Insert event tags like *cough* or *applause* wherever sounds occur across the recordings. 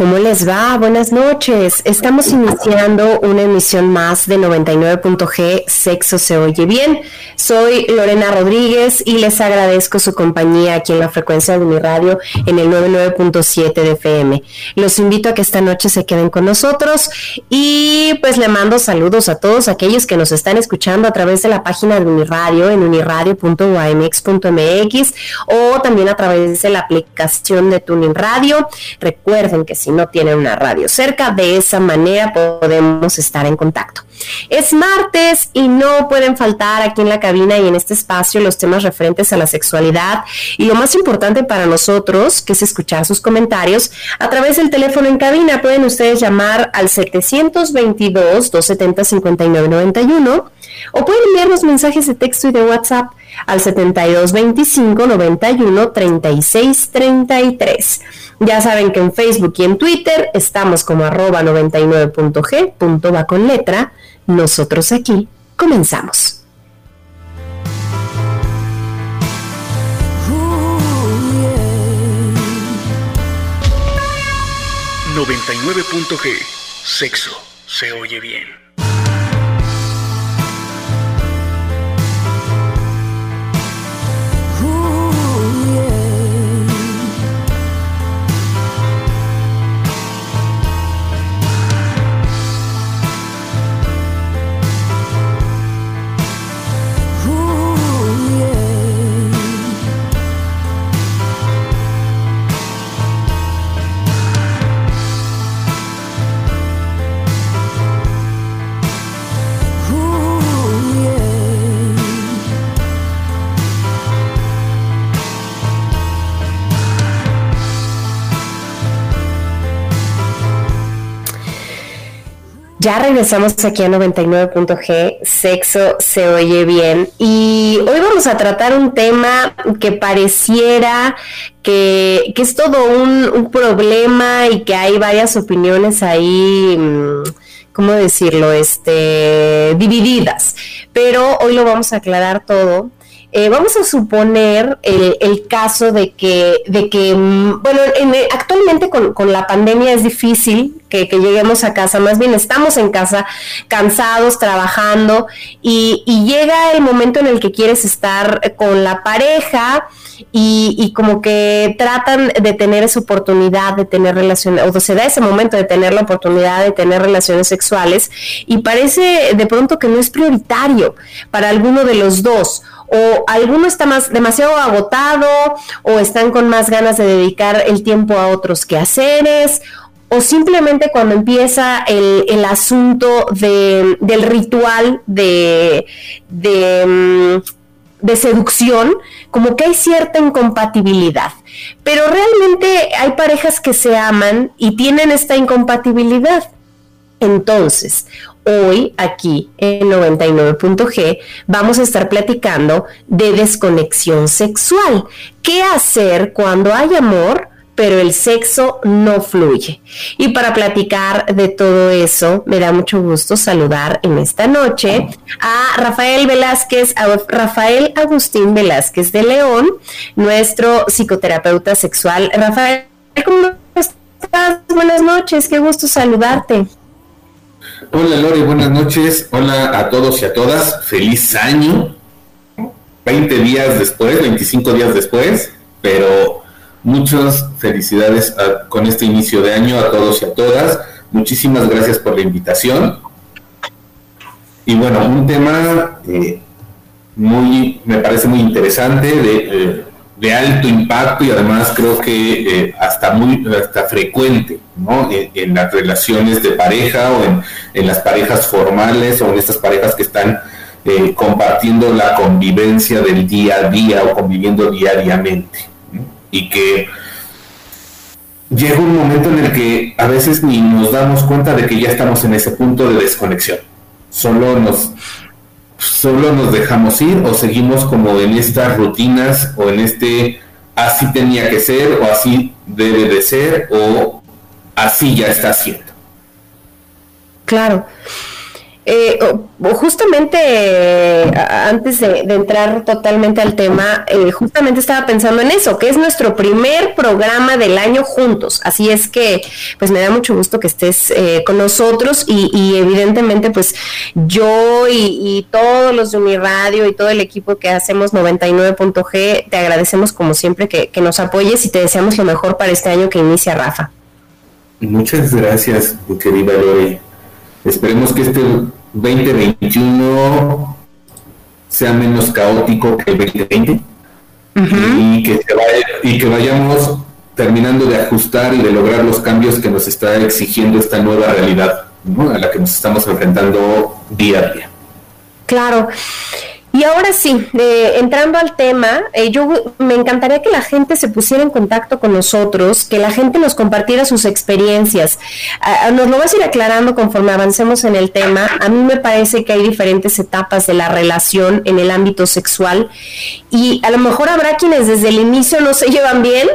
¿Cómo les va? Buenas noches. Estamos iniciando una emisión más de 99.g Sexo se oye bien. Soy Lorena Rodríguez y les agradezco su compañía aquí en la frecuencia de mi radio en el 99.7 de FM. Los invito a que esta noche se queden con nosotros y pues le mando saludos a todos aquellos que nos están escuchando a través de la página de Uniradio en uniradio.ymx.mx o también a través de la aplicación de Tuning Radio. Recuerden que si no tienen una radio cerca, de esa manera podemos estar en contacto. Es martes y no pueden faltar aquí en la cabina y en este espacio los temas referentes a la sexualidad y lo más importante para nosotros, que es escuchar sus comentarios a través del teléfono en cabina. Pueden ustedes llamar al 722-270-5991 o pueden enviarnos mensajes de texto y de WhatsApp al 7225 91 36 33. Ya saben que en Facebook y en Twitter estamos como arroba 99.g, punto va con letra. Nosotros aquí comenzamos. 99.g, sexo, se oye bien. Ya regresamos aquí a 99.g, sexo se oye bien. Y hoy vamos a tratar un tema que pareciera que, es todo un, problema y que hay varias opiniones ahí, mm, ¿cómo decirlo? Este, divididas. Pero hoy lo vamos a aclarar todo eh, vamos a suponer el, caso de que, de que mm, bueno, actualmente con, la pandemia es difícil que, lleguemos a casa, más bien estamos en casa cansados, trabajando, y, llega el momento en el que quieres estar con la pareja y, como que tratan de tener esa oportunidad de tener relaciones, o se da ese momento de tener la oportunidad de tener relaciones sexuales, y parece de pronto que no es prioritario para alguno de los dos o alguno está más demasiado agotado o están con más ganas de dedicar el tiempo a otros quehaceres o simplemente cuando empieza el, asunto del ritual de, mm, de, seducción, como que hay cierta incompatibilidad. Pero realmente hay parejas que se aman y tienen esta incompatibilidad. Entonces, Hoy aquí en 99.g vamos a estar platicando de desconexión sexual. ¿Qué hacer cuando hay amor? pero el sexo no fluye. Y para platicar de todo eso, me da mucho gusto saludar en esta noche a Rafael Velázquez, a Rafael Agustín Velázquez de León, nuestro psicoterapeuta sexual. Rafael, ¿cómo estás? Buenas noches, qué gusto saludarte. Hola Lori, buenas noches. Hola a todos y a todas. Feliz año. 20 días después, 25 días después, pero muchas felicidades con este inicio de año a todos y a todas. Muchísimas gracias por la invitación. Y bueno, un tema eh, muy, me parece muy interesante, de, eh, de, alto impacto y además creo que eh, hasta muy hasta frecuente ¿no? en, las relaciones de pareja o en, en, las parejas formales o en estas parejas que están compartiendo la convivencia del día a día o conviviendo diariamente. Y que llega un momento en el que a veces ni nos damos cuenta de que ya estamos en ese punto de desconexión solo nos solo nos dejamos ir o seguimos como en estas rutinas o en este así tenía que ser o así debe de ser o así ya está siendo. Claro. Eh, justamente antes de, entrar totalmente al tema, eh, justamente estaba pensando en eso, que es nuestro primer programa del año juntos. Así es que, pues me da mucho gusto que estés eh, con nosotros y, evidentemente, pues yo y, todos los de Uniradio y todo el equipo que hacemos 99.g, te agradecemos como siempre que, nos apoyes y te deseamos lo mejor para este año que inicia Rafa. Muchas gracias, querida Lori. Esperemos que este 2021 sea menos caótico que el 2020 y, que y que vayamos terminando de ajustar y de lograr los cambios que nos está exigiendo esta nueva realidad a la que nos estamos enfrentando día a día. Claro. Y ahora sí, entrando al tema, eh, yo me encantaría que la gente se pusiera en contacto con nosotros, que la gente nos compartiera sus experiencias. nos lo vas a ir aclarando conforme avancemos en el tema. A mí me parece que hay diferentes etapas de la relación en el ámbito sexual y a lo mejor habrá quienes desde el inicio no se llevan bien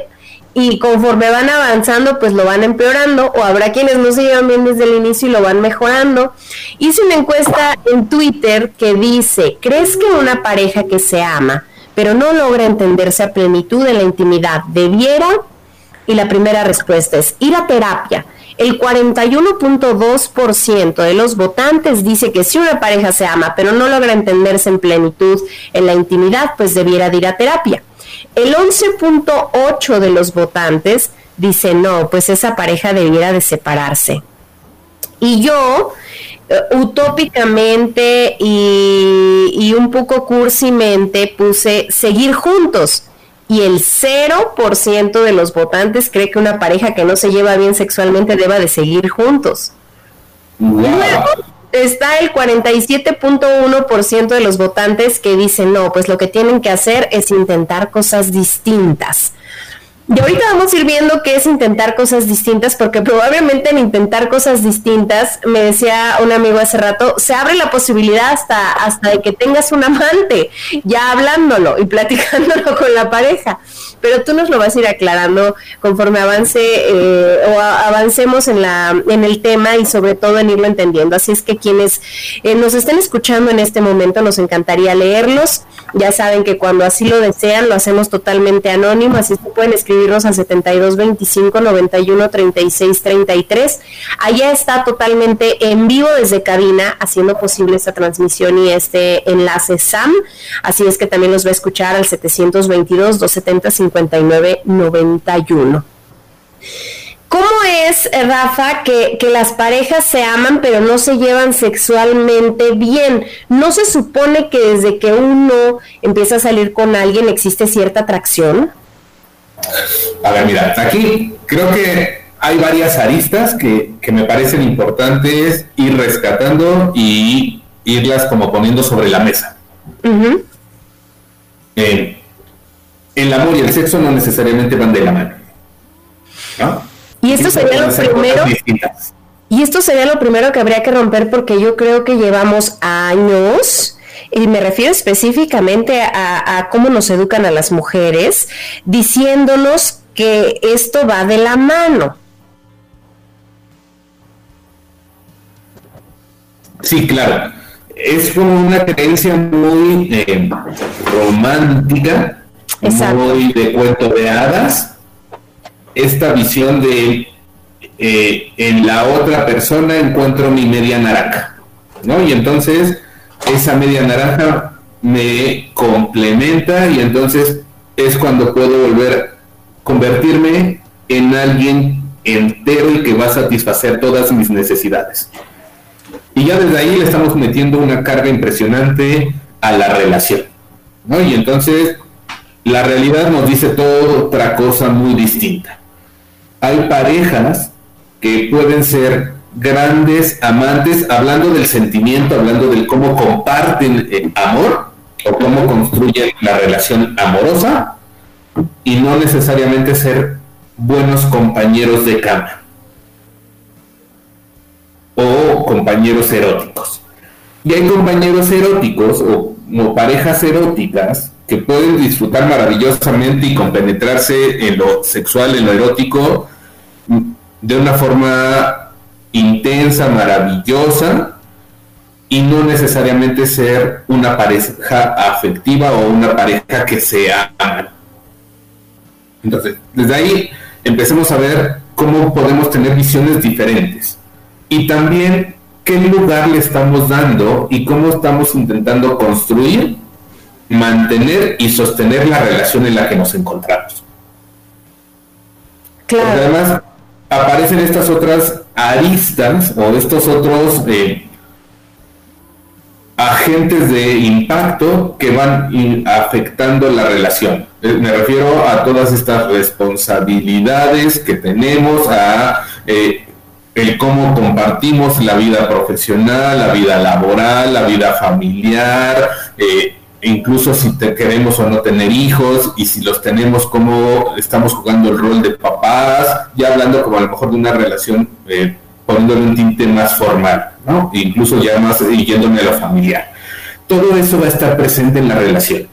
y conforme van avanzando pues lo van empeorando o habrá quienes no se llevan bien desde el inicio y lo van mejorando. Hice una encuesta en Twitter que dice, ¿crees que una pareja que se ama pero no logra entenderse a plenitud en la intimidad debiera? Y la primera respuesta es ir a terapia. El 41.2% de los votantes dice que si una pareja se ama pero no logra entenderse en plenitud en la intimidad, pues debiera ir a terapia. El 11.8 de los votantes dice no, pues esa pareja debiera de separarse. Y yo, eh, utópicamente y, y, un poco cursimente, puse seguir juntos. Y el 0% de los votantes cree que una pareja que no se lleva bien sexualmente deba de seguir juntos está el 47.1% de los votantes que dicen, no, pues lo que tienen que hacer es intentar cosas distintas. Y ahorita vamos a ir viendo qué es intentar cosas distintas, porque probablemente en intentar cosas distintas, me decía un amigo hace rato, se abre la posibilidad hasta, hasta de que tengas un amante, ya hablándolo y platicándolo con la pareja pero tú nos lo vas a ir aclarando conforme avance eh, o avancemos en, la, en el tema y sobre todo en irlo entendiendo. Así es que quienes eh, nos estén escuchando en este momento nos encantaría leerlos. Ya saben que cuando así lo desean lo hacemos totalmente anónimo, así que pueden escribirnos al 72 25 91 36 33. Allá está totalmente en vivo desde cabina haciendo posible esta transmisión y este enlace SAM. Así es que también los va a escuchar al 722 270 5991. ¿Cómo es, eh, Rafa, que, las parejas se aman pero no se llevan sexualmente bien? ¿No se supone que desde que uno empieza a salir con alguien existe cierta atracción? A ver, mira, aquí creo que hay varias aristas que, me parecen importantes ir rescatando y irlas como poniendo sobre la mesa el amor y el sexo no necesariamente van de la mano. Y esto sería lo primero. Y esto sería lo primero que habría que romper porque yo creo que llevamos años, y me refiero específicamente a, a cómo nos educan a las mujeres, diciéndonos que esto va de la mano. Sí, claro. Es como una creencia muy eh, romántica muy de cuento de hadas, esta visión de eh, en la otra persona encuentro mi media naranja, ¿no? Y entonces esa media naranja me complementa y entonces es cuando puedo volver convertirme en alguien entero y que va a satisfacer todas mis necesidades. Y ya desde ahí le estamos metiendo una carga impresionante a la relación. Y entonces la realidad nos dice toda otra cosa muy distinta. Hay parejas que pueden ser grandes amantes, hablando del sentimiento, hablando del cómo comparten el amor o cómo construyen la relación amorosa y no necesariamente ser buenos compañeros de cama o compañeros eróticos. Y hay compañeros eróticos o, parejas eróticas que pueden disfrutar maravillosamente y compenetrarse en lo sexual, en lo erótico, de una forma intensa, maravillosa, y no necesariamente ser una pareja afectiva o una pareja que sea Entonces, desde ahí empecemos a ver cómo podemos tener visiones diferentes. Y también qué lugar le estamos dando y cómo estamos intentando construir, mantener y sostener la relación en la que nos encontramos. Claro. Porque además aparecen estas otras aristas o estos otros eh, agentes de impacto que van afectando la relación. Eh, me refiero a todas estas responsabilidades que tenemos, a eh, el cómo compartimos la vida profesional, la vida laboral, la vida familiar, incluso si te queremos o no tener hijos, y si los tenemos, cómo estamos jugando el rol de papás, ya hablando como a lo mejor de una relación, eh, poniéndole un tinte más formal, ¿no? incluso ya más yéndome a lo familiar. Todo eso va a estar presente en la relación.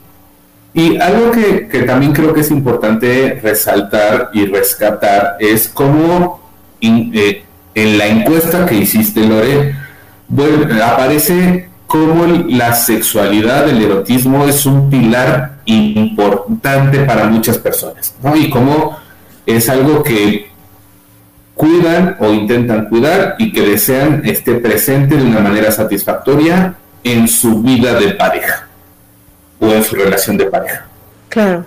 Y algo que, que también creo que es importante resaltar y rescatar es cómo eh, en la encuesta que hiciste, Lore, aparece cómo la sexualidad, el erotismo es un pilar importante para muchas personas, ¿no? Y cómo es algo que cuidan o intentan cuidar y que desean esté presente de una manera satisfactoria en su vida de pareja o en su relación de pareja. Claro.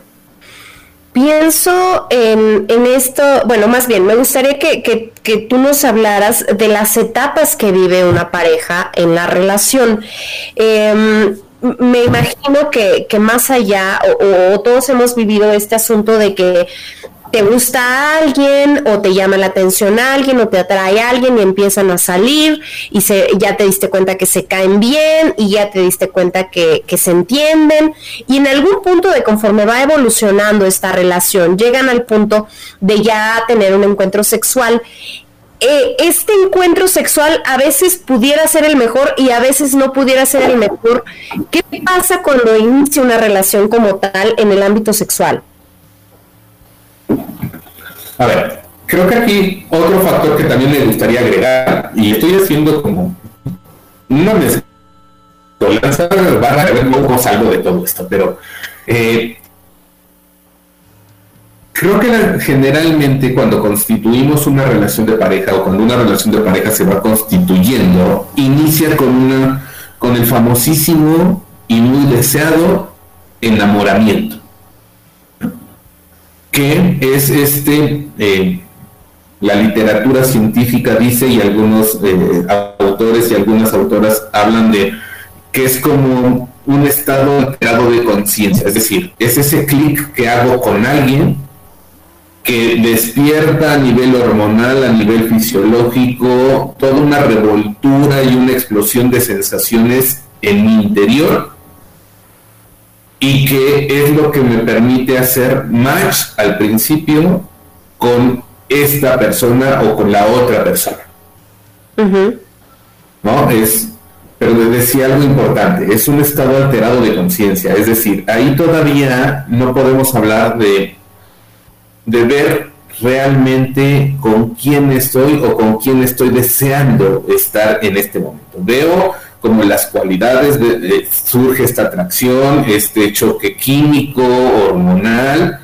Pienso en, esto, bueno, más bien, me gustaría que, tú nos hablaras de las etapas que vive una pareja en la relación. Em, me imagino que, más allá, o, todos hemos vivido este asunto de que te gusta alguien o te llama la atención a alguien o te atrae a alguien y empiezan a salir y se, ya te diste cuenta que se caen bien y ya te diste cuenta que, se entienden y en algún punto de conforme va evolucionando esta relación llegan al punto de ya tener un encuentro sexual eh, este encuentro sexual a veces pudiera ser el mejor y a veces no pudiera ser el mejor. ¿Qué pasa cuando inicia una relación como tal en el ámbito sexual? A ver, creo que aquí otro factor que también me gustaría agregar, y estoy haciendo como una mezcolanza, van a ver cómo salgo de todo esto, pero eh, creo que generalmente cuando constituimos una relación de pareja o cuando una relación de pareja se va constituyendo, inicia con una con el famosísimo y muy deseado enamoramiento que es este, eh, la literatura científica dice y algunos eh, autores y algunas autoras hablan de que es como un estado alterado de conciencia, es decir, es ese clic que hago con alguien que despierta a nivel hormonal, a nivel fisiológico, toda una revoltura y una explosión de sensaciones en mi interior y que es lo que me permite hacer match al principio con esta persona o con la otra persona. ¿No? Es, pero decía algo importante, es un estado alterado de conciencia, es decir, ahí todavía no podemos hablar de, de ver realmente con quién estoy o con quién estoy deseando estar en este momento. Veo como las cualidades, de, surge esta atracción, este choque químico, hormonal,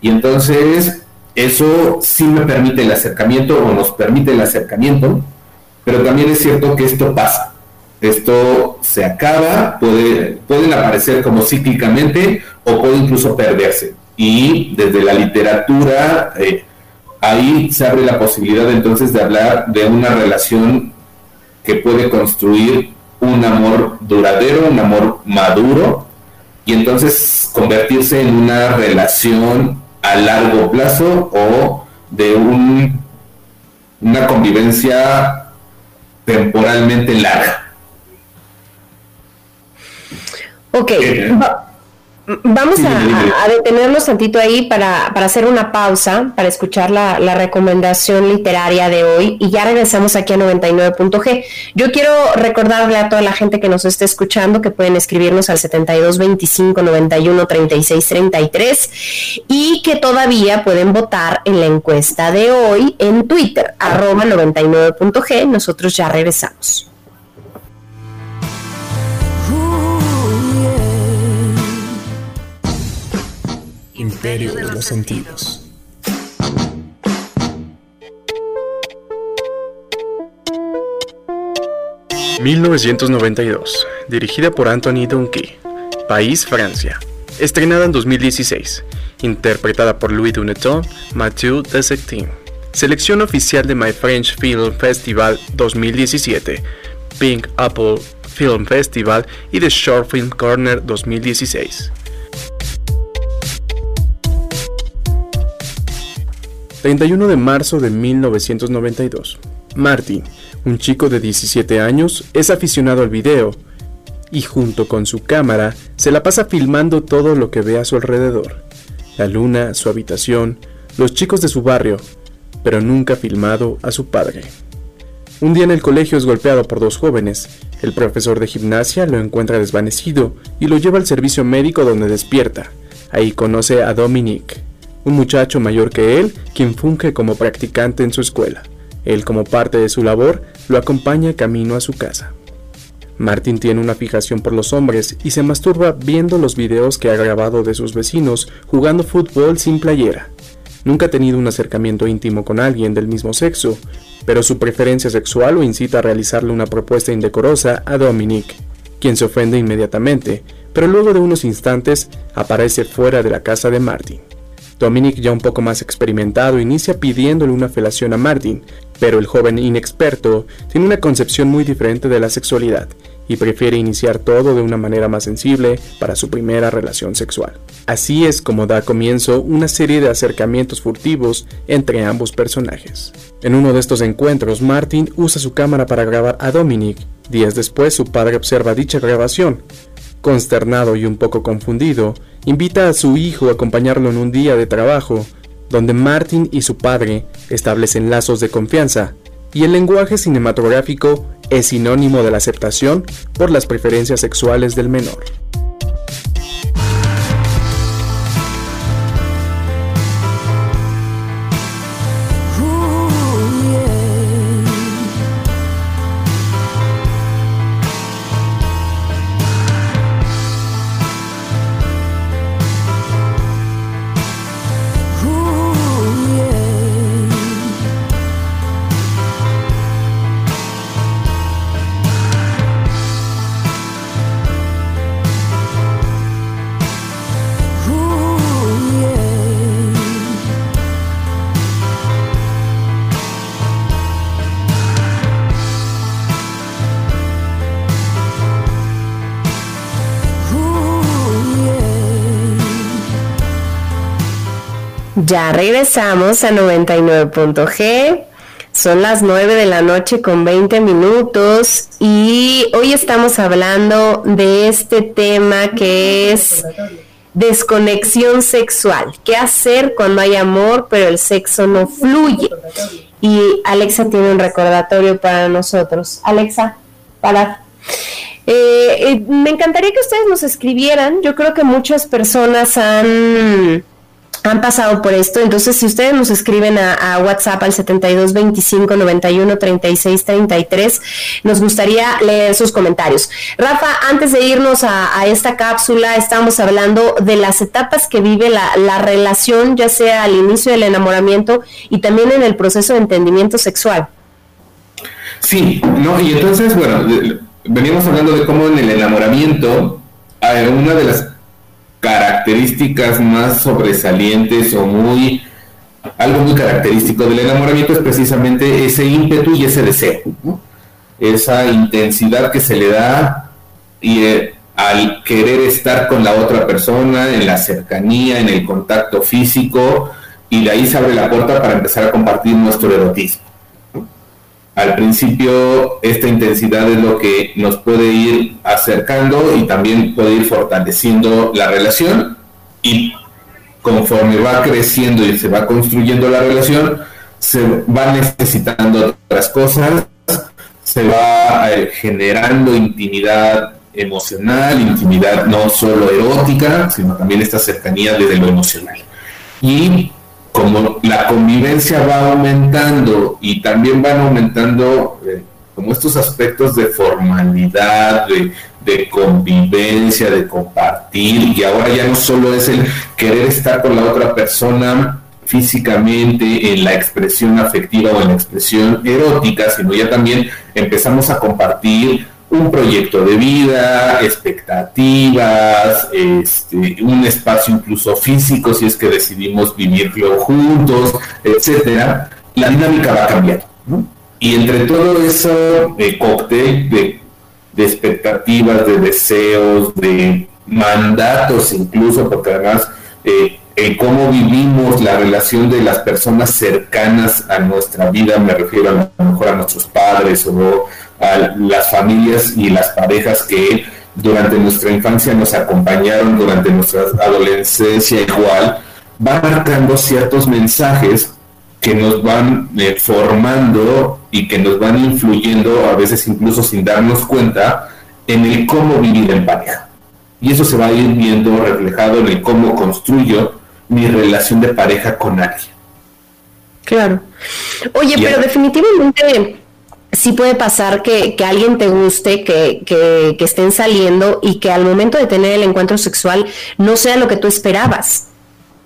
y entonces eso sí me permite el acercamiento o nos permite el acercamiento, pero también es cierto que esto pasa. Esto se acaba, puede, pueden aparecer como cíclicamente o puede incluso perderse. y desde la literatura eh, ahí se abre la posibilidad entonces de hablar de una relación que puede construir un amor duradero, un amor maduro y entonces convertirse en una relación a largo plazo o de un, una convivencia temporalmente larga. Ok, eh, Vamos a, detenernos tantito ahí para, hacer una pausa, para escuchar la, recomendación literaria de hoy y ya regresamos aquí a 99.g. Yo quiero recordarle a toda la gente que nos esté escuchando que pueden escribirnos al 72 25 91 36 33 y que todavía pueden votar en la encuesta de hoy en Twitter, arroba 99.g. Nosotros ya regresamos. De los Sentidos. ...1992... ...dirigida por Anthony Donkey... ...País, Francia... ...estrenada en 2016... ...interpretada por Louis Duneton... ...Mathieu Dessectin... ...selección oficial de My French Film Festival 2017... ...Pink Apple Film Festival... ...y The Short Film Corner 2016... 31 de marzo de 1992. Martin, un chico de 17 años, es aficionado al video y junto con su cámara se la pasa filmando todo lo que ve a su alrededor. La luna, su habitación, los chicos de su barrio, pero nunca filmado a su padre. Un día en el colegio es golpeado por dos jóvenes. El profesor de gimnasia lo encuentra desvanecido y lo lleva al servicio médico donde despierta. Ahí conoce a Dominique, un muchacho mayor que él, quien funge como practicante en su escuela. Él, como parte de su labor, lo acompaña camino a su casa. Martin tiene una fijación por los hombres y se masturba viendo los videos que ha grabado de sus vecinos jugando fútbol sin playera. Nunca ha tenido un acercamiento íntimo con alguien del mismo sexo, pero su preferencia sexual lo incita a realizarle una propuesta indecorosa a Dominique, quien se ofende inmediatamente, pero luego de unos instantes aparece fuera de la casa de Martin. Dominic, ya un poco más experimentado, inicia pidiéndole una felación a Martin, pero el joven inexperto tiene una concepción muy diferente de la sexualidad y prefiere iniciar todo de una manera más sensible para su primera relación sexual. Así es como da comienzo una serie de acercamientos furtivos entre ambos personajes. En uno de estos encuentros, Martin usa su cámara para grabar a Dominic. Días después, su padre observa dicha grabación. Consternado y un poco confundido, invita a su hijo a acompañarlo en un día de trabajo, donde Martin y su padre establecen lazos de confianza, y el lenguaje cinematográfico es sinónimo de la aceptación por las preferencias sexuales del menor. Ya regresamos a 99.g. Son las 9 de la noche con 20 minutos y hoy estamos hablando de este tema que es desconexión sexual. ¿Qué hacer cuando hay amor pero el sexo no fluye? Y Alexa tiene un recordatorio para nosotros. Alexa, para... Eh, eh, me encantaría que ustedes nos escribieran. Yo creo que muchas personas han han pasado por esto. Entonces, si ustedes nos escriben a, WhatsApp al 72 25 91 36 33, nos gustaría leer sus comentarios. Rafa, antes de irnos a, esta cápsula, estamos hablando de las etapas que vive la, la, relación, ya sea al inicio del enamoramiento y también en el proceso de entendimiento sexual. Sí, no, y entonces, bueno, venimos hablando de cómo en el enamoramiento, una de las características más sobresalientes o muy algo muy característico del enamoramiento es precisamente ese ímpetu y ese deseo, esa intensidad que se le da y eh, al querer estar con la otra persona, en la cercanía, en el contacto físico, y de ahí se abre la puerta para empezar a compartir nuestro erotismo. Al principio esta intensidad es lo que nos puede ir acercando y también puede ir fortaleciendo la relación y conforme va creciendo y se va construyendo la relación, se va necesitando otras cosas, se va eh, generando intimidad emocional, intimidad no solo erótica, sino también esta cercanía desde lo emocional. Y como la convivencia va aumentando y también van aumentando eh, como estos aspectos de formalidad, de, de, convivencia, de compartir, y ahora ya no solo es el querer estar con la otra persona físicamente en la expresión afectiva o en la expresión erótica, sino ya también empezamos a compartir un proyecto de vida, expectativas, este, un espacio incluso físico si es que decidimos vivirlo juntos, etcétera, la dinámica va a cambiar. Y entre todo eso eh, cóctel de, expectativas, de deseos, de mandatos incluso, porque además eh, en cómo vivimos la relación de las personas cercanas a nuestra vida, me refiero a lo mejor a nuestros padres o a las familias y las parejas que durante nuestra infancia nos acompañaron, durante nuestra adolescencia igual, va marcando ciertos mensajes que nos van eh, formando y que nos van influyendo, a veces incluso sin darnos cuenta, en el cómo vivir en pareja. Y eso se va a ir viendo reflejado en el cómo construyo mi relación de pareja con alguien. Claro. Oye, pero definitivamente sí puede pasar que, alguien te guste, que, que, estén saliendo y que al momento de tener el encuentro sexual no sea lo que tú esperabas.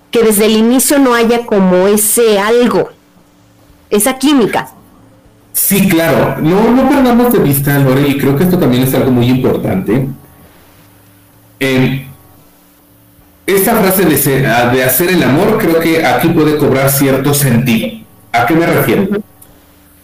Que desde el inicio no haya como ese algo, esa química. Sí, claro. No, no perdamos de vista, Lore, y creo que esto también es algo muy importante. esta frase de, de hacer el amor creo que aquí puede cobrar cierto sentido. ¿A qué me refiero?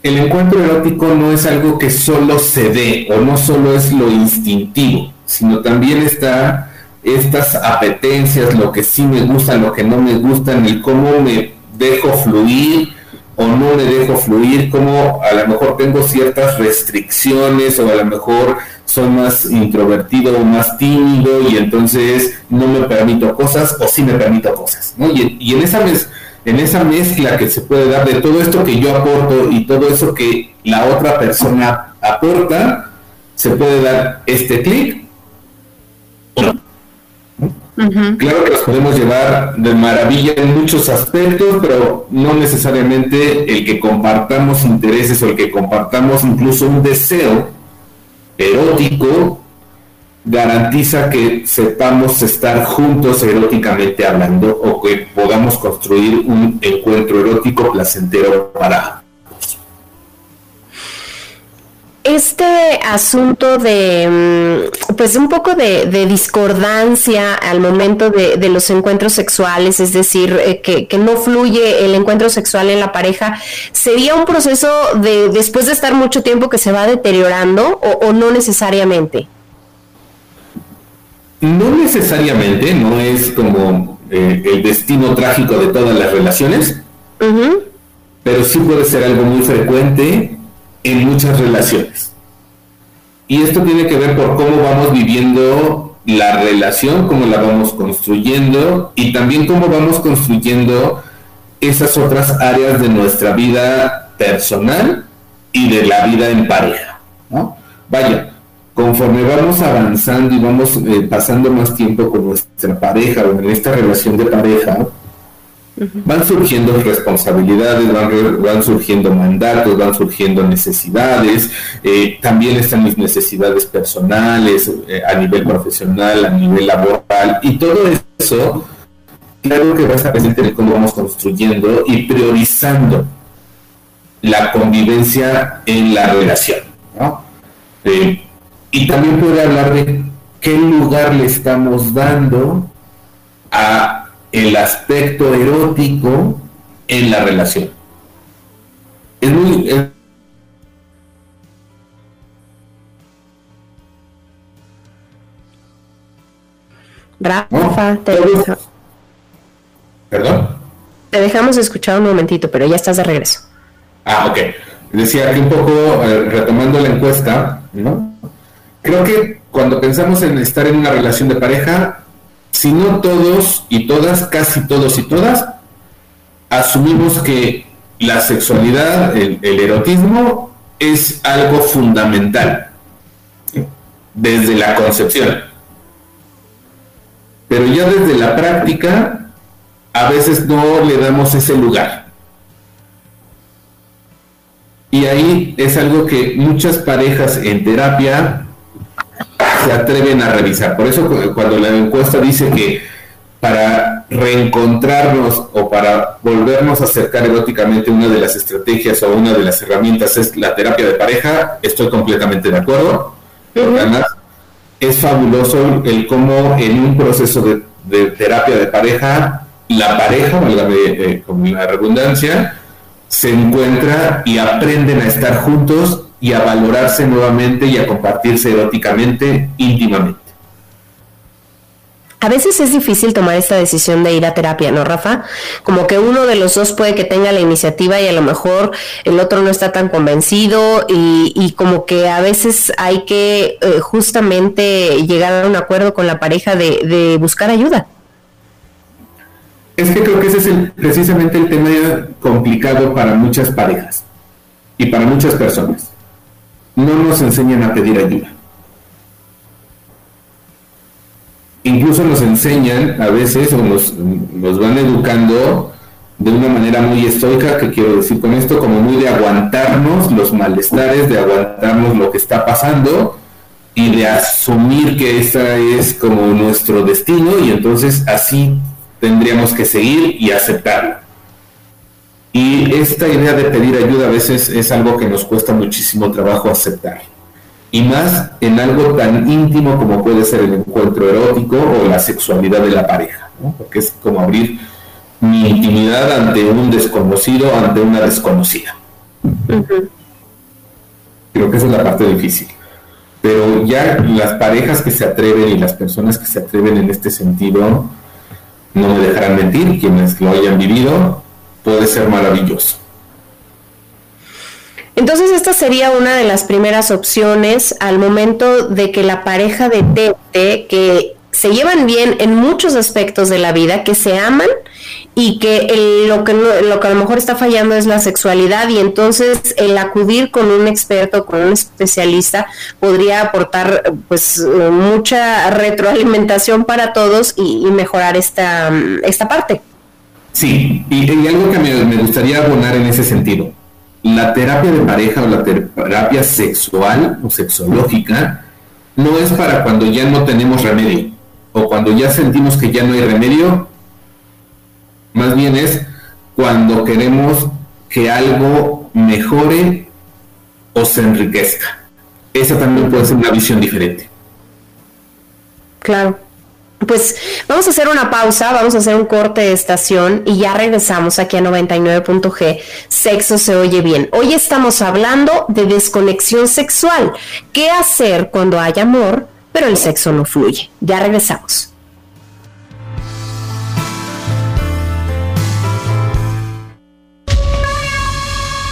El encuentro erótico no es algo que solo se dé o no solo es lo instintivo, sino también está estas apetencias, lo que sí me gusta, lo que no me gusta, ni cómo me dejo fluir o no me dejo fluir, cómo a lo mejor tengo ciertas restricciones o a lo mejor soy más introvertido o más tímido y entonces no me permito cosas o sí me permito cosas. Y, y en esa vez en esa mezcla que se puede dar de todo esto que yo aporto y todo eso que la otra persona aporta, se puede dar este clic. Claro que los podemos llevar de maravilla en muchos aspectos, pero no necesariamente el que compartamos intereses o el que compartamos incluso un deseo erótico garantiza que sepamos estar juntos eróticamente hablando o que podamos construir un encuentro erótico placentero para este asunto de, mm, pues un poco de, discordancia al momento de, los encuentros sexuales, es decir, eh, que, no fluye el encuentro sexual en la pareja, ¿sería un proceso de después de estar mucho tiempo que se va deteriorando o no necesariamente? No necesariamente, no es como eh, el destino trágico de todas las relaciones, pero sí puede ser algo muy frecuente en muchas relaciones. Y esto tiene que ver por cómo vamos viviendo la relación, cómo la vamos construyendo y también cómo vamos construyendo esas otras áreas de nuestra vida personal y de la vida en pareja. Vaya, conforme vamos avanzando y vamos eh, pasando más tiempo con nuestra pareja o en esta relación de pareja, van surgiendo responsabilidades, van, surgiendo mandatos, van surgiendo necesidades, eh, también están mis necesidades personales, eh, a nivel profesional, a nivel laboral, y todo eso, claro que va a estar presente en cómo vamos construyendo y priorizando la convivencia en la relación. ¿no? Y también puede hablar de qué lugar le estamos dando a el aspecto erótico en la relación. Es muy... Rafa, te ¿Perdón? Te dejamos escuchar un momentito, pero ya estás de regreso. Ah, ok. Decía que un poco, eh, retomando la encuesta, ¿no? Creo que cuando pensamos en estar en una relación de pareja, si no todos y todas, casi todos y todas, asumimos que la sexualidad, el, erotismo, es algo fundamental desde la concepción. Pero ya desde la práctica, a veces no le damos ese lugar. Y ahí es algo que muchas parejas en terapia se atreven a revisar. Por eso cuando la encuesta dice que para reencontrarnos o para volvernos a acercar eróticamente una de las estrategias o una de las herramientas es la terapia de pareja, estoy completamente de acuerdo. además es fabuloso el cómo en un proceso de, terapia de pareja, la pareja, eh, con la redundancia, se encuentra y aprenden a estar juntos y a valorarse nuevamente y a compartirse eróticamente, íntimamente. A veces es difícil tomar esta decisión de ir a terapia, ¿no, Rafa? Como que uno de los dos puede que tenga la iniciativa y a lo mejor el otro no está tan convencido y, como que a veces hay que eh, justamente llegar a un acuerdo con la pareja de, buscar ayuda. Es que creo que ese es precisamente el tema complicado para muchas parejas y para muchas personas no nos enseñan a pedir ayuda. Incluso nos enseñan a veces o nos, nos van educando de una manera muy estoica, que quiero decir con esto, como muy de aguantarnos los malestares, de aguantarnos lo que está pasando y de asumir que ese es como nuestro destino y entonces así tendríamos que seguir y aceptarlo. Y esta idea de pedir ayuda a veces es algo que nos cuesta muchísimo trabajo aceptar. Y más en algo tan íntimo como puede ser el encuentro erótico o la sexualidad de la pareja, porque es como abrir mi intimidad ante un desconocido, ante una desconocida. Creo que esa es la parte difícil. Pero ya las parejas que se atreven y las personas que se atreven en este sentido, no me dejarán mentir, quienes lo hayan vivido, puede ser maravilloso. Entonces esta sería una de las primeras opciones al momento de que la pareja detecte que se llevan bien en muchos aspectos de la vida, que se aman y que lo que lo que a lo mejor está fallando es la sexualidad y entonces el acudir con un experto, con un especialista podría aportar pues mucha retroalimentación para todos y, y mejorar esta, esta parte. Sí, y, algo que me, gustaría abonar en ese sentido. La terapia de pareja o la terapia sexual o sexológica no es para cuando ya no tenemos remedio o cuando ya sentimos que ya no hay remedio. Más bien es cuando queremos que algo mejore o se enriquezca. Esa también puede ser una visión diferente. Claro. Pues vamos a hacer una pausa, vamos a hacer un corte de estación y ya regresamos aquí a 99.g. Sexo se oye bien. Hoy estamos hablando de desconexión sexual. ¿Qué hacer cuando hay amor, pero el sexo no fluye? Ya regresamos.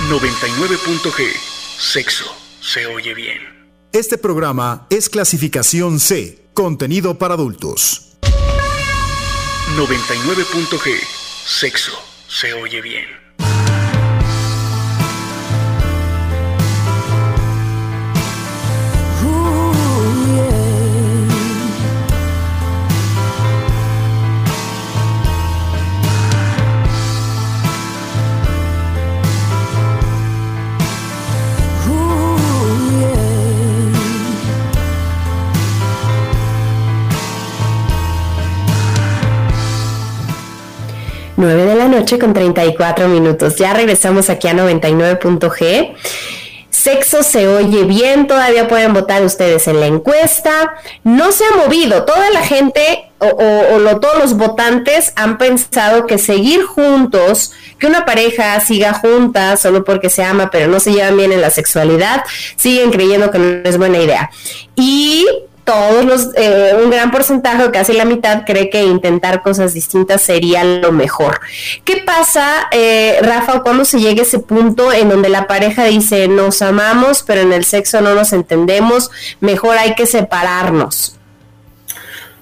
99.g. Sexo se oye bien. Este programa es clasificación C Contenido para adultos. 99.g. Sexo. Se oye bien. Noche con 34 minutos. Ya regresamos aquí a 99.g. Sexo se oye bien, todavía pueden votar ustedes en la encuesta. No se ha movido, toda la gente o, todos los votantes han pensado que seguir juntos, que una pareja siga junta solo porque se ama pero no se llevan bien en la sexualidad, siguen creyendo que no es buena idea. Y todos los, eh, un gran porcentaje, casi la mitad, cree que intentar cosas distintas sería lo mejor. ¿Qué pasa, eh, Rafa, cuando se llega a ese punto en donde la pareja dice nos amamos, pero en el sexo no nos entendemos, mejor hay que separarnos?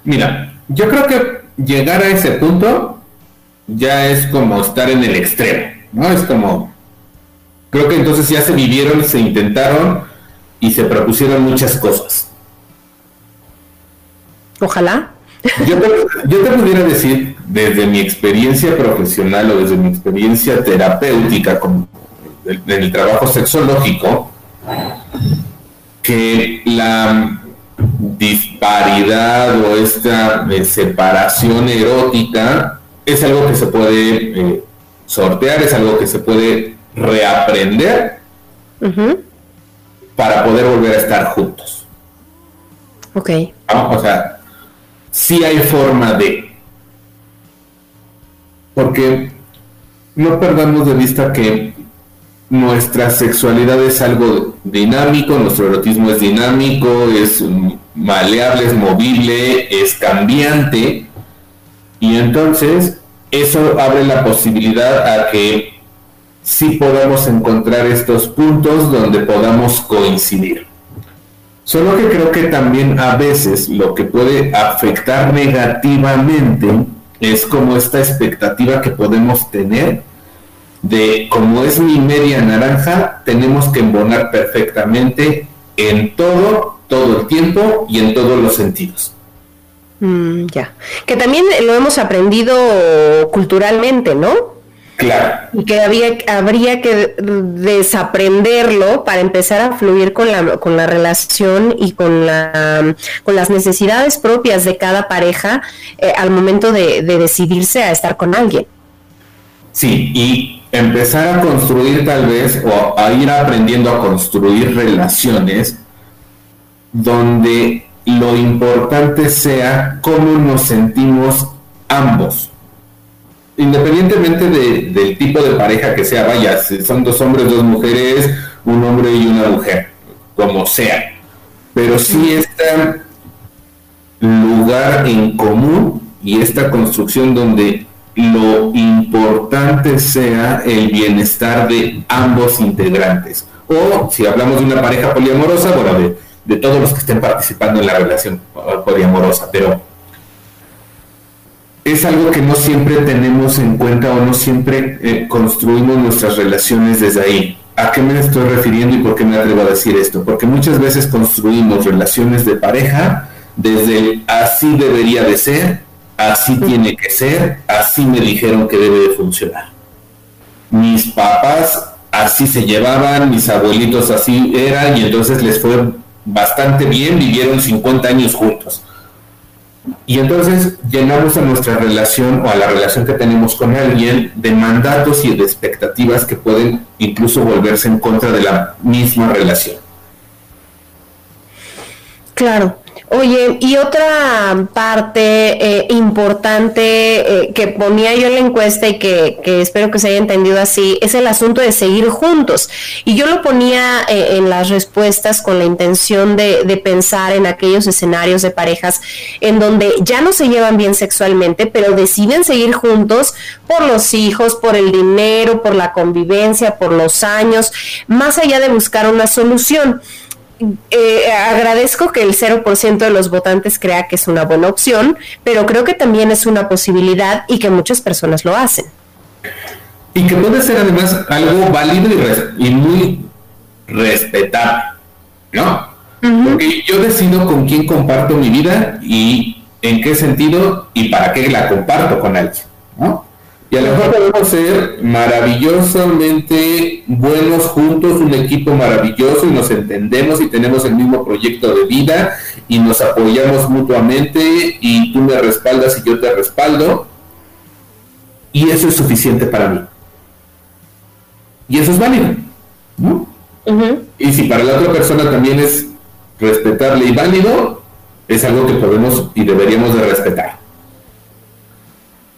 Mira, yo creo que llegar a ese punto ya es como estar en el extremo, ¿no? Es como, creo que entonces ya se vivieron, se intentaron y se propusieron muchas cosas Ojalá. Yo te, pudiera decir, desde mi experiencia profesional o desde mi experiencia terapéutica con, en el trabajo sexológico, que la disparidad o esta eh, separación erótica es algo que se puede eh, sortear, es algo que se puede reaprender para poder volver a estar juntos. Ok. O sea, si hay forma de. Porque no perdamos de vista que nuestra sexualidad es algo dinámico, nuestro erotismo es dinámico, es maleable, es movible, es cambiante. Y entonces eso abre la posibilidad a que sí podamos encontrar estos puntos donde podamos coincidir. Solo que creo que también a veces lo que puede afectar negativamente es como esta expectativa que podemos tener de como es mi media naranja, tenemos que embonar perfectamente en todo, todo el tiempo y en todos los sentidos. Mm, ya, que también lo hemos aprendido culturalmente, ¿no? Y que había, habría que desaprenderlo para empezar a fluir con la, con la relación y con, la, con las necesidades propias de cada pareja eh, al momento de, de decidirse a estar con alguien. Sí, y empezar a construir tal vez o a ir aprendiendo a construir relaciones donde lo importante sea cómo nos sentimos ambos independientemente del tipo de pareja que sea, vaya, si son dos hombres, dos mujeres, un hombre y una mujer, como sea. Pero sí este lugar en común y esta construcción donde lo importante sea el bienestar de ambos integrantes. O si hablamos de una pareja poliamorosa, bueno, de, de todos los que estén participando en la relación poliamorosa, pero es algo que no siempre tenemos en cuenta o no siempre eh, construimos nuestras relaciones desde ahí. ¿A qué me estoy refiriendo y por qué me atrevo a decir esto? Porque muchas veces construimos relaciones de pareja desde así debería de ser, así tiene que ser, así me dijeron que debe de funcionar. Mis papás así se llevaban, mis abuelitos así eran y entonces les fue bastante bien, vivieron 50 años juntos y entonces llenamos a nuestra relación o a la relación que tenemos con alguien de mandatos y de expectativas que pueden incluso volverse en contra de la misma relación. Claro. Oye, y otra parte eh, importante eh, que ponía yo en la encuesta y que, espero que se haya entendido así, es el asunto de seguir juntos. Y yo lo ponía eh, en las respuestas con la intención de, pensar en aquellos escenarios de parejas en donde ya no se llevan bien sexualmente, pero deciden seguir juntos por los hijos, por el dinero, por la convivencia, por los años, más allá de buscar una solución. Eh, agradezco que el 0% de los votantes crea que es una buena opción, pero creo que también es una posibilidad y que muchas personas lo hacen. Y que puede ser además algo válido y, muy respetable, ¿no? Porque yo decido con quién comparto mi vida y en qué sentido y para qué la comparto con alguien, ¿no? Y a lo mejor podemos ser maravillosamente buenos juntos, un equipo maravilloso y nos entendemos y tenemos el mismo proyecto de vida y nos apoyamos mutuamente y tú me respaldas y yo te respaldo. Y eso es suficiente para mí. Y eso es válido. ¿no? Y si para la otra persona también es respetable y válido, es algo que podemos y deberíamos de respetar.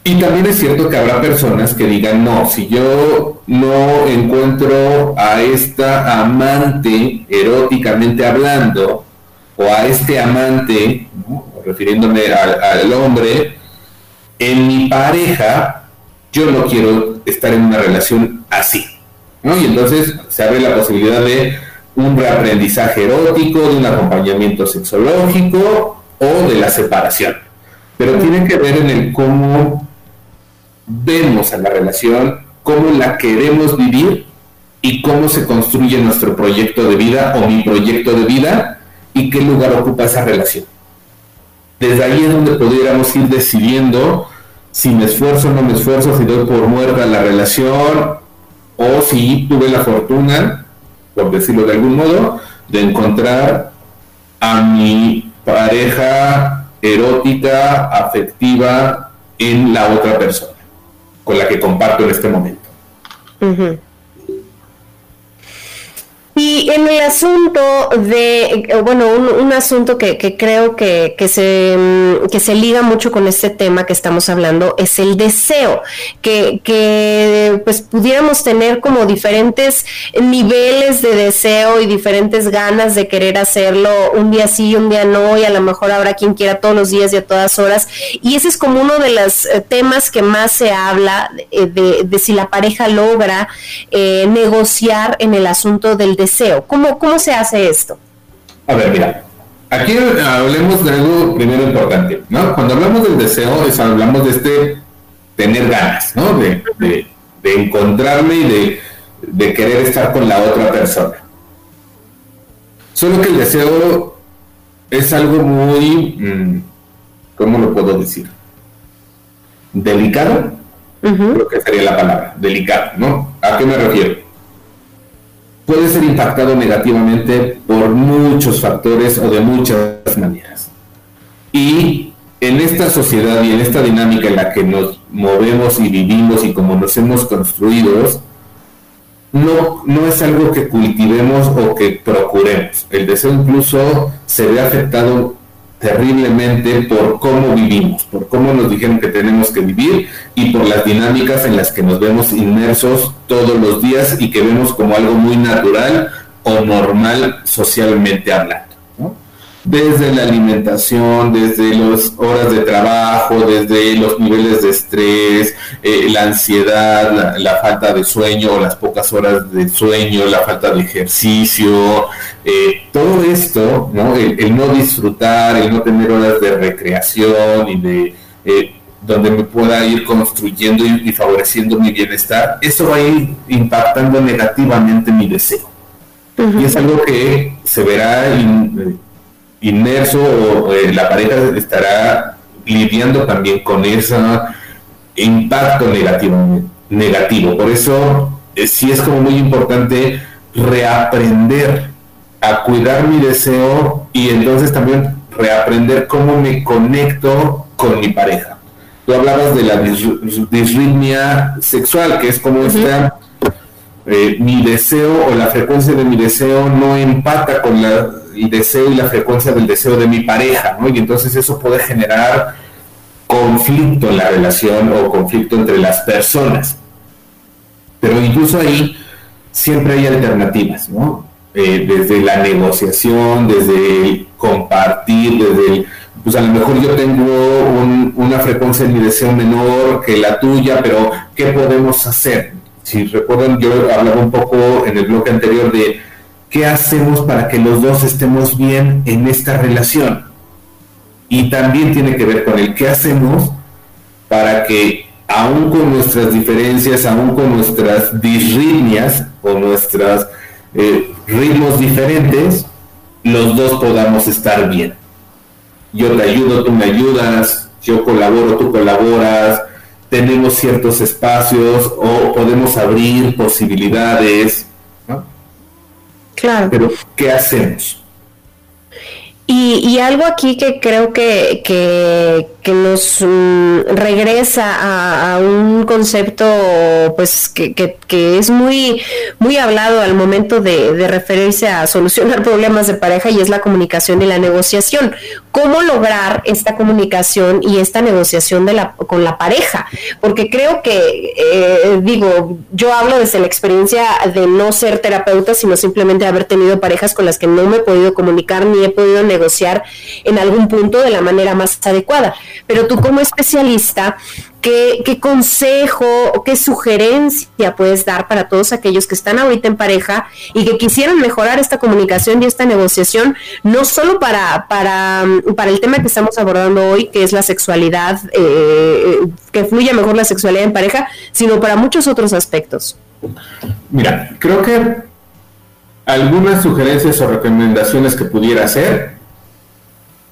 Y también es cierto que habrá personas que digan, no, si yo no encuentro a esta amante eróticamente hablando, o a este amante, refiriéndome al, hombre, en mi pareja, yo no quiero estar en una relación así. Y entonces se abre la posibilidad de un reaprendizaje erótico, de un acompañamiento sexológico o de la separación. Pero tiene que ver en el cómo vemos a la relación, cómo la queremos vivir y cómo se construye nuestro proyecto de vida o mi proyecto de vida y qué lugar ocupa esa relación. Desde ahí es donde pudiéramos ir decidiendo si me esfuerzo o no me esfuerzo, si doy por muerta la relación o si tuve la fortuna, por decirlo de algún modo, de encontrar a mi pareja erótica, afectiva en la otra persona con la que comparto en este momento. En el asunto de, bueno, un, asunto que, creo que, se, mm, que se liga mucho con este tema que estamos hablando es el deseo, que, que pues pudiéramos tener como diferentes niveles de deseo y diferentes ganas de querer hacerlo un día sí, un día no, y a lo mejor habrá quien quiera todos los días y a todas horas. Y ese es como uno de los eh, temas que más se habla de, de, si la pareja logra eh, negociar en el asunto del deseo. ¿Cómo, cómo se hace esto? A ver, mira, aquí hablemos de algo primero importante, ¿no? Cuando hablamos del deseo, es, hablamos de este tener ganas, ¿no? De, de, encontrarme y de, de, querer estar con la otra persona. Solo que el deseo es algo muy, mm, ¿cómo lo puedo decir? Delicado, creo que sería la palabra, delicado, ¿no? ¿A qué me refiero? Puede ser impactado negativamente por muchos factores o de muchas maneras. Y en esta sociedad y en esta dinámica en la que nos movemos y vivimos y como nos hemos construido, no, no es algo que cultivemos o que procuremos. El deseo incluso se ve afectado terriblemente por cómo vivimos, por cómo nos dijeron que tenemos que vivir y por las dinámicas en las que nos vemos inmersos todos los días y que vemos como algo muy natural o normal socialmente hablando desde la alimentación, desde las horas de trabajo, desde los niveles de estrés, eh, la ansiedad, la, falta de sueño, las pocas horas de sueño, la falta de ejercicio, eh, todo esto, ¿no? El, no disfrutar, el no tener horas de recreación y de eh, donde me pueda ir construyendo y, favoreciendo mi bienestar, eso va a ir impactando negativamente mi deseo. Y es algo que se verá inmerso o eh, la pareja estará lidiando también con ese impacto negativo. negativo. Por eso eh, sí es como muy importante reaprender a cuidar mi deseo y entonces también reaprender cómo me conecto con mi pareja. Tú hablabas de la disritmia sexual, que es como está eh, mi deseo o la frecuencia de mi deseo no empata con la el deseo y la frecuencia del deseo de mi pareja, ¿no? Y entonces eso puede generar conflicto en la relación o conflicto entre las personas. Pero incluso ahí siempre hay alternativas, ¿no? Eh, desde la negociación, desde el compartir, desde el, pues a lo mejor yo tengo una frecuencia en mi deseo menor que la tuya, pero ¿qué podemos hacer? Si recuerdan, yo hablaba un poco en el bloque anterior de ¿qué hacemos para que los dos estemos bien en esta relación? Y también tiene que ver con el qué hacemos para que aún con nuestras diferencias, aún con nuestras disritmias o nuestros eh, ritmos diferentes, los dos podamos estar bien. Yo te ayudo, tú me ayudas, yo colaboro, tú colaboras, tenemos ciertos espacios o podemos abrir posibilidades, Claro. Pero, ¿qué hacemos? Y, algo aquí que creo que, que nos mm, regresa a, un concepto pues que, que, es muy, muy hablado al momento de, de, referirse a solucionar *laughs* problemas de pareja y es la comunicación y la negociación. ¿Cómo lograr esta comunicación y esta negociación de la, con la pareja? Porque creo que, eh, digo, yo hablo desde la experiencia de no ser terapeuta, sino simplemente haber tenido parejas con las que no me he podido comunicar ni he podido negociar en algún punto de la manera más adecuada. Pero tú como especialista, ¿qué, consejo o qué sugerencia puedes dar para todos aquellos que están ahorita en pareja y que quisieran mejorar esta comunicación y esta negociación, no solo para, para, para el tema que estamos abordando hoy, que es la sexualidad, eh, que fluya mejor la sexualidad en pareja, sino para muchos otros aspectos? Mira, creo que algunas sugerencias o recomendaciones que pudiera hacer,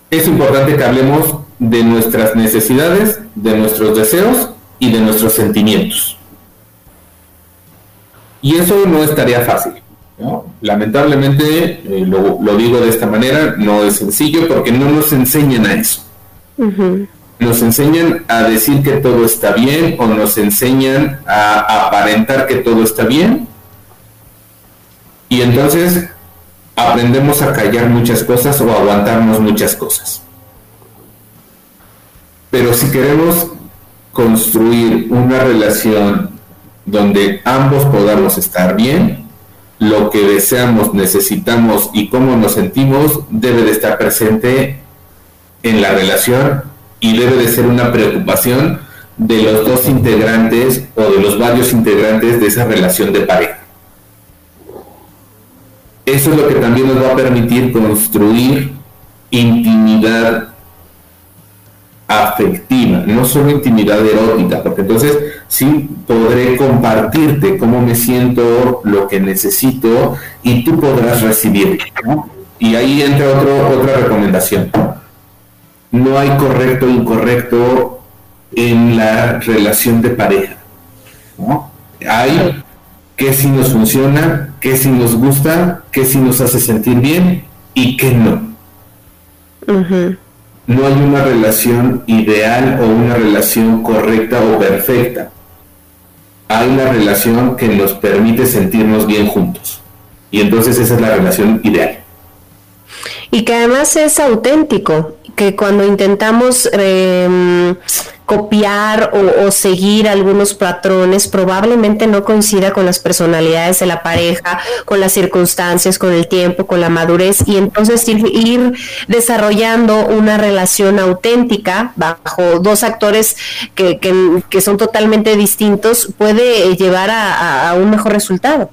es importante que hablemos de nuestras necesidades, de nuestros deseos y de nuestros sentimientos. Y eso no es tarea fácil. Lamentablemente, eh, lo, digo de esta manera, no es sencillo porque no nos enseñan a eso. Nos enseñan a decir que todo está bien o nos enseñan a aparentar que todo está bien. Y entonces aprendemos a callar muchas cosas o a aguantarnos muchas cosas. Pero si queremos construir una relación donde ambos podamos estar bien, lo que deseamos, necesitamos y cómo nos sentimos debe de estar presente en la relación y debe de ser una preocupación de los dos integrantes o de los varios integrantes de esa relación de pareja. Eso es lo que también nos va a permitir construir intimidad afectiva, no solo intimidad erótica, porque entonces sí podré compartirte cómo me siento, lo que necesito y tú podrás recibir. Y ahí entra otro, otra recomendación. No hay correcto o incorrecto en la relación de pareja. Hay qué si nos funciona, qué si nos gusta, qué si nos hace sentir bien y qué no no hay una relación ideal o una relación correcta o perfecta. Hay una relación que nos permite sentirnos bien juntos. Y entonces esa es la relación ideal. Y que además es auténtico, que cuando intentamos em, copiar o, seguir algunos patrones probablemente no coincida con las personalidades de la pareja, con las circunstancias, con el tiempo, con la madurez y entonces ir, desarrollando una relación auténtica bajo dos actores que, que, son totalmente distintos puede llevar a, a un mejor resultado.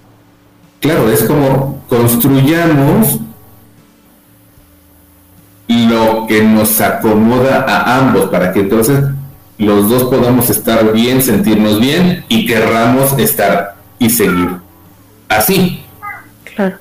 Claro, es como construyamos lo que nos acomoda a ambos para que entonces los dos podamos estar bien, sentirnos bien y querramos estar y seguir así. Claro.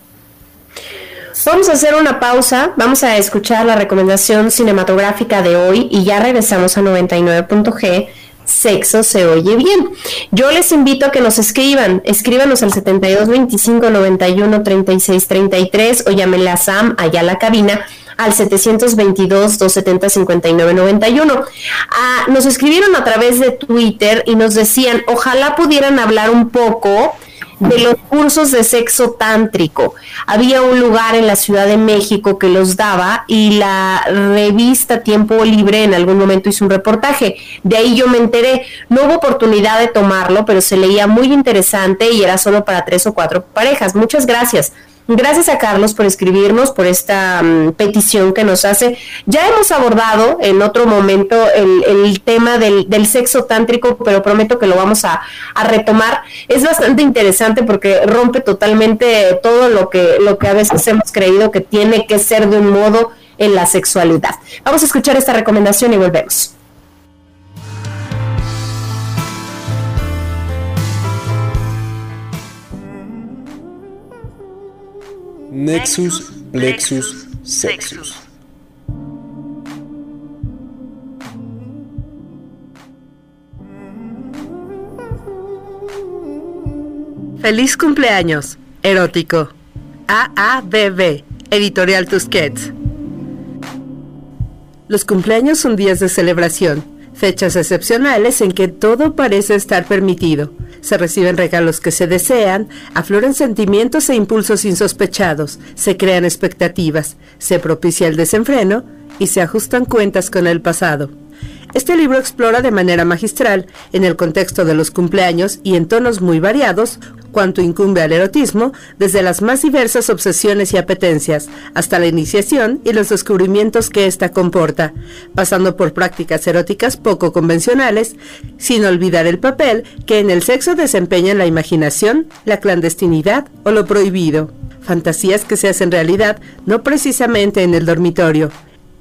Vamos a hacer una pausa, vamos a escuchar la recomendación cinematográfica de hoy y ya regresamos a 99.g. Sexo se oye bien. Yo les invito a que nos escriban, escríbanos al 72 25 91 36 33 o llámenle a Sam allá a la cabina al 722-270-5991. Ah, nos escribieron a través de Twitter y nos decían, ojalá pudieran hablar un poco de los cursos de sexo tántrico. Había un lugar en la Ciudad de México que los daba y la revista Tiempo Libre en algún momento hizo un reportaje. De ahí yo me enteré. No hubo oportunidad de tomarlo, pero se leía muy interesante y era solo para tres o cuatro parejas. Muchas gracias. Gracias a Carlos por escribirnos, por esta mm, petición que nos hace. Ya hemos abordado en otro momento el, tema del, sexo tántrico, pero prometo que lo vamos a, retomar. Es bastante interesante porque rompe totalmente todo lo que, lo que a veces hemos creído que tiene que ser de un modo en la sexualidad. Vamos a escuchar esta recomendación y volvemos. Nexus Plexus Sexus. Feliz cumpleaños, erótico. AABB, Editorial Tusquets. Los cumpleaños son días de celebración, fechas excepcionales en que todo parece estar permitido. Se reciben regalos que se desean, afloran sentimientos e impulsos insospechados, se crean expectativas, se propicia el desenfreno y se ajustan cuentas con el pasado. Este libro explora de manera magistral, en el contexto de los cumpleaños y en tonos muy variados, cuanto incumbe al erotismo, desde las más diversas obsesiones y apetencias, hasta la iniciación y los descubrimientos que ésta comporta, pasando por prácticas eróticas poco convencionales, sin olvidar el papel que en el sexo desempeña la imaginación, la clandestinidad o lo prohibido. Fantasías que se hacen realidad no precisamente en el dormitorio.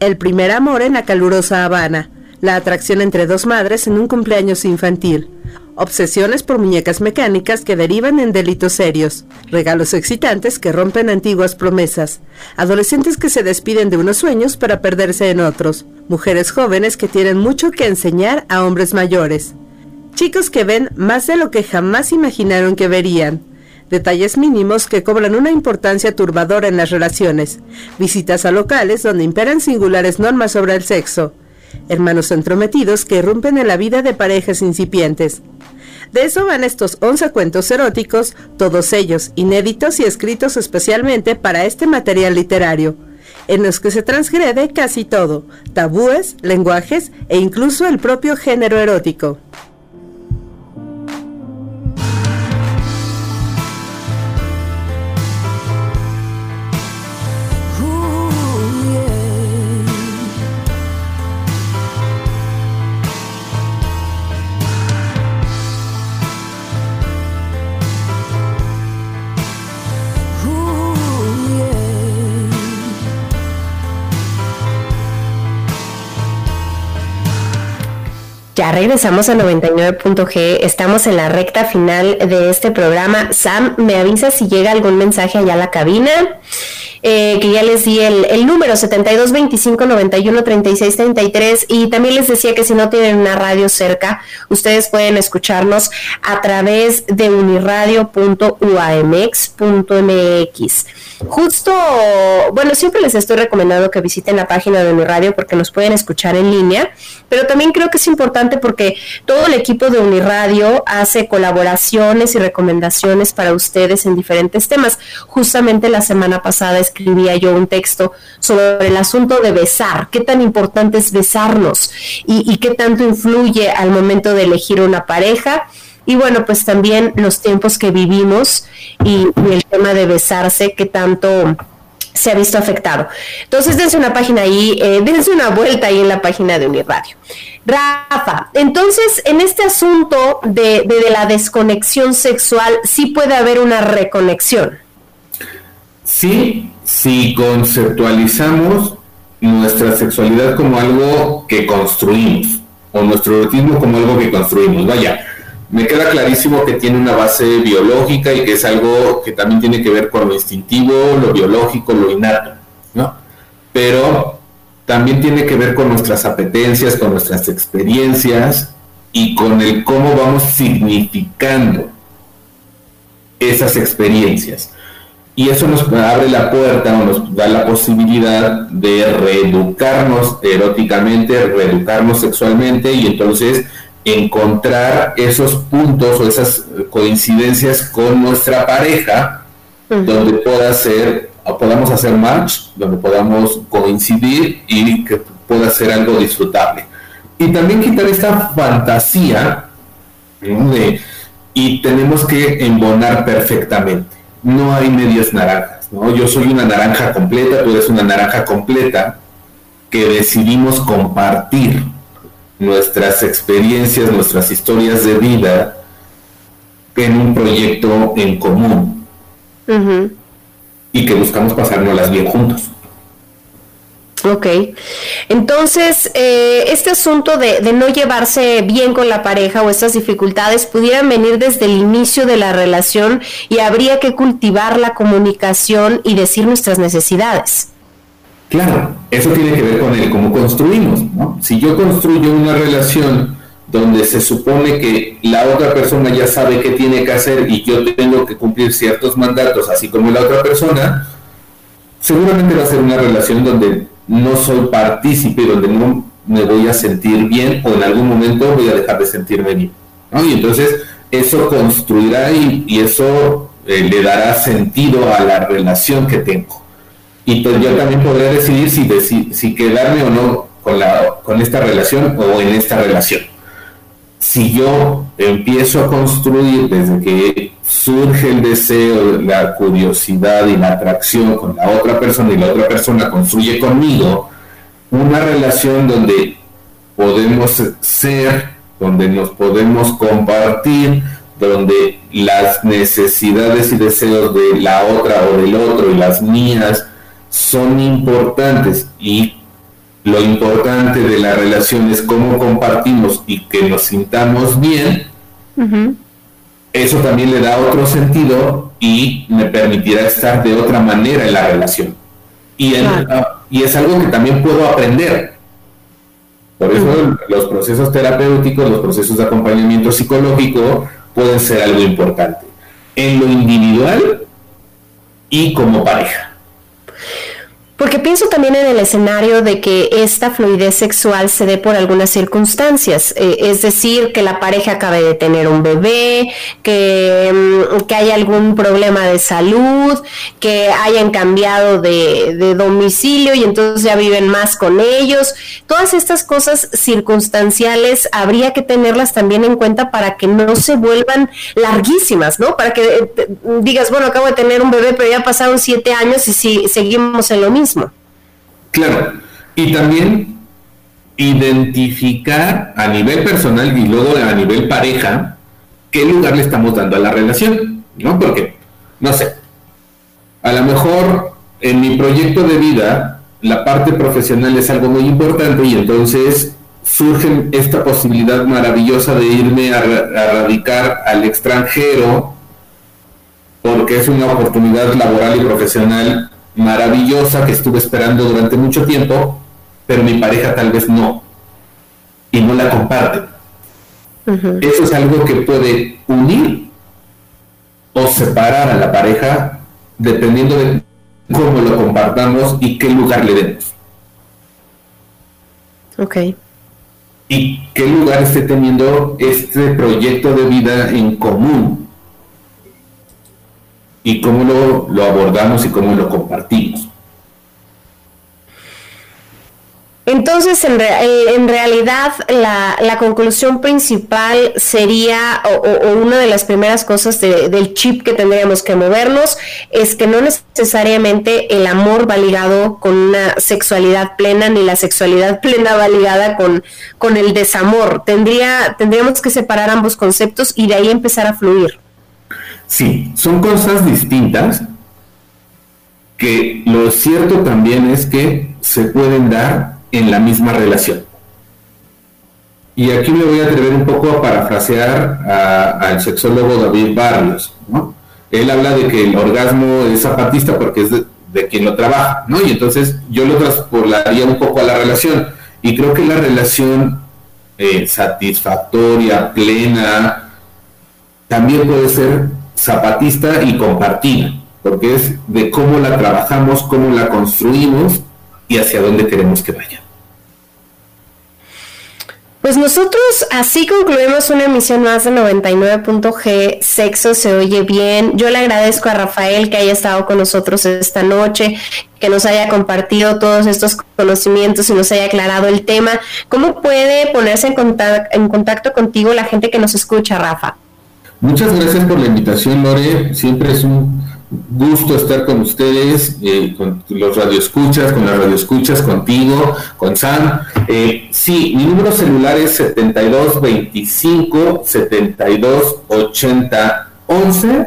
El primer amor en la calurosa Habana, la atracción entre dos madres en un cumpleaños infantil, obsesiones por muñecas mecánicas que derivan en delitos serios, regalos excitantes que rompen antiguas promesas, adolescentes que se despiden de unos sueños para perderse en otros, mujeres jóvenes que tienen mucho que enseñar a hombres mayores, chicos que ven más de lo que jamás imaginaron que verían, detalles mínimos que cobran una importancia turbadora en las relaciones, visitas a locales donde imperan singulares normas sobre el sexo, hermanos entrometidos que irrumpen en la vida de parejas incipientes. De eso van estos 11 cuentos eróticos, todos ellos inéditos y escritos especialmente para este material literario, en los que se transgrede casi todo, tabúes, lenguajes e incluso el propio género erótico. Ya regresamos a 99.g, estamos en la recta final de este programa. Sam, ¿me avisa si llega algún mensaje allá a la cabina? Eh, que ya les di el, el número 72 25 91 36 33 y también les decía que si no tienen una radio cerca, ustedes pueden escucharnos a través de uniradio.uamx.mx. Justo, bueno, siempre les estoy recomendando que visiten la página de Uniradio porque nos pueden escuchar en línea, pero también creo que es importante porque todo el equipo de Uniradio hace colaboraciones y recomendaciones para ustedes en diferentes temas. Justamente la semana pasada escribía yo un texto sobre el asunto de besar, qué tan importante es besarnos y, qué tanto influye al momento de elegir una pareja. Y bueno, pues también los tiempos que vivimos y, el tema de besarse, qué tanto se ha visto afectado. Entonces, dense una página ahí, eh, dense una vuelta ahí en la página de Uniradio. Rafa, entonces, en este asunto de, de la desconexión sexual, sí puede haber una reconexión. Sí, si conceptualizamos nuestra sexualidad como algo que construimos, o nuestro erotismo como algo que construimos, vaya, me queda clarísimo que tiene una base biológica y que es algo que también tiene que ver con lo instintivo, lo biológico, lo innato, ¿no? Pero también tiene que ver con nuestras apetencias, con nuestras experiencias y con el cómo vamos significando esas experiencias y eso nos abre la puerta o nos da la posibilidad de reeducarnos eróticamente, reeducarnos sexualmente y entonces encontrar esos puntos o esas coincidencias con nuestra pareja donde pueda ser podamos hacer match, donde podamos coincidir y que pueda ser algo disfrutable. Y también quitar esta fantasía de y tenemos que embonar perfectamente no hay medias naranjas, ¿no? Yo soy una naranja completa, tú eres una naranja completa, que decidimos compartir nuestras experiencias, nuestras historias de vida en un proyecto en común y que buscamos pasárnoslas bien juntos. Ok, entonces eh, este asunto de, no llevarse bien con la pareja o estas dificultades pudieran venir desde el inicio de la relación y habría que cultivar la comunicación y decir nuestras necesidades. Claro, eso tiene que ver con el cómo construimos. ¿no? Si yo construyo una relación donde se supone que la otra persona ya sabe qué tiene que hacer y yo tengo que cumplir ciertos mandatos, así como la otra persona, seguramente va a ser una relación donde no soy partícipe, donde no me voy a sentir bien o en algún momento voy a dejar de sentirme bien. Y entonces eso construirá y, eso eh, le dará sentido a la relación que tengo. Y pues yo también podré decidir si, si quedarme o no con, la, con esta relación o en esta relación. Si yo empiezo a construir desde que surge el deseo, la curiosidad y la atracción con la otra persona y la otra persona construye conmigo una relación donde podemos ser, donde nos podemos compartir, donde las necesidades y deseos de la otra o del otro y las mías son importantes. Y lo importante de la relación es cómo compartimos y que nos sintamos bien, eso también le da otro sentido y me permitirá estar de otra manera en la relación. Y, y es algo que también puedo aprender. Por eso los procesos terapéuticos, los procesos de acompañamiento psicológico pueden ser algo importante. En lo individual y como pareja. Porque pienso también en el escenario de que esta fluidez sexual se dé por algunas circunstancias, eh, es decir, que la pareja acabe de tener un bebé, que, mm, que haya algún problema de salud, que hayan cambiado de, de, domicilio y entonces ya viven más con ellos. Todas estas cosas circunstanciales habría que tenerlas también en cuenta para que no se vuelvan larguísimas, ¿no? Para que eh, digas, bueno, acabo de tener un bebé, pero ya pasaron siete años y si seguimos en lo mismo. Claro, y también identificar a nivel personal y luego a nivel pareja qué lugar le estamos dando a la relación, ¿no? Porque, no sé, a lo mejor en mi proyecto de vida la parte profesional es algo muy importante y entonces surge esta posibilidad maravillosa de irme a, a radicar al extranjero porque es una oportunidad laboral y profesional maravillosa que estuve esperando durante mucho tiempo, pero mi pareja tal vez no, y no la comparte. Eso es algo que puede unir o separar a la pareja dependiendo de cómo lo compartamos y qué lugar le demos. Ok. Y qué lugar esté teniendo este proyecto de vida en común y cómo lo, abordamos y cómo lo compartimos. Entonces, en, eh, en realidad, la, la, conclusión principal sería, o, una de las primeras cosas del chip que tendríamos que movernos, es que no necesariamente el amor va ligado con una sexualidad plena, ni la sexualidad *laughs* plena va ligada con, con el desamor. Tendría, tendríamos que separar ambos conceptos y de ahí empezar a fluir. Sí, son cosas distintas que lo cierto también es que se pueden dar en la misma relación. Y aquí me voy a atrever un poco a parafrasear al sexólogo David Barrios. ¿no? Él habla de que el orgasmo es zapatista porque es de, quien lo trabaja, ¿no? Y entonces yo lo transpolaría un poco a la relación. Y creo que la relación eh, satisfactoria, plena, también puede ser zapatista y compartida, porque es de cómo la trabajamos, cómo la construimos y hacia dónde queremos que vaya. Pues nosotros así concluimos una emisión más de 99.g, Sexo se oye bien. Yo le agradezco a Rafael que haya estado con nosotros esta noche, que nos haya compartido todos estos conocimientos y nos haya aclarado el tema. ¿Cómo puede ponerse en contacto, en contacto contigo la gente que nos escucha, Rafa? Muchas gracias por la invitación, Lore. Siempre es un gusto estar con ustedes, eh, con los radioescuchas, con las radioescuchas, contigo, con Sam. Eh, sí, mi número celular es 7225 7280 11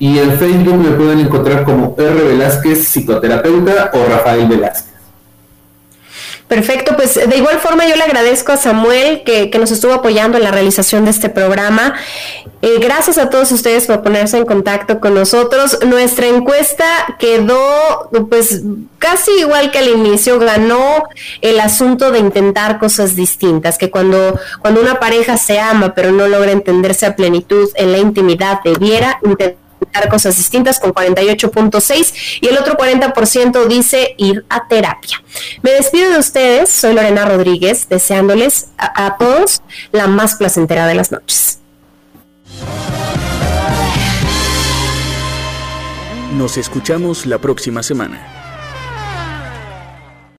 y en Facebook me pueden encontrar como R. Velázquez, psicoterapeuta o Rafael Velázquez. Perfecto, pues de igual forma yo le agradezco a Samuel que, nos estuvo apoyando en la realización de este programa. Eh, gracias a todos ustedes por ponerse en contacto con nosotros. Nuestra encuesta quedó pues casi igual que al inicio, ganó el asunto de intentar cosas distintas, que cuando, cuando una pareja se ama pero no logra entenderse a plenitud en la intimidad debiera intentar cosas distintas con 48.6 y el otro 40% dice ir a terapia. Me despido de ustedes, soy Lorena Rodríguez, deseándoles a todos la más placentera de las noches. Nos escuchamos la próxima semana.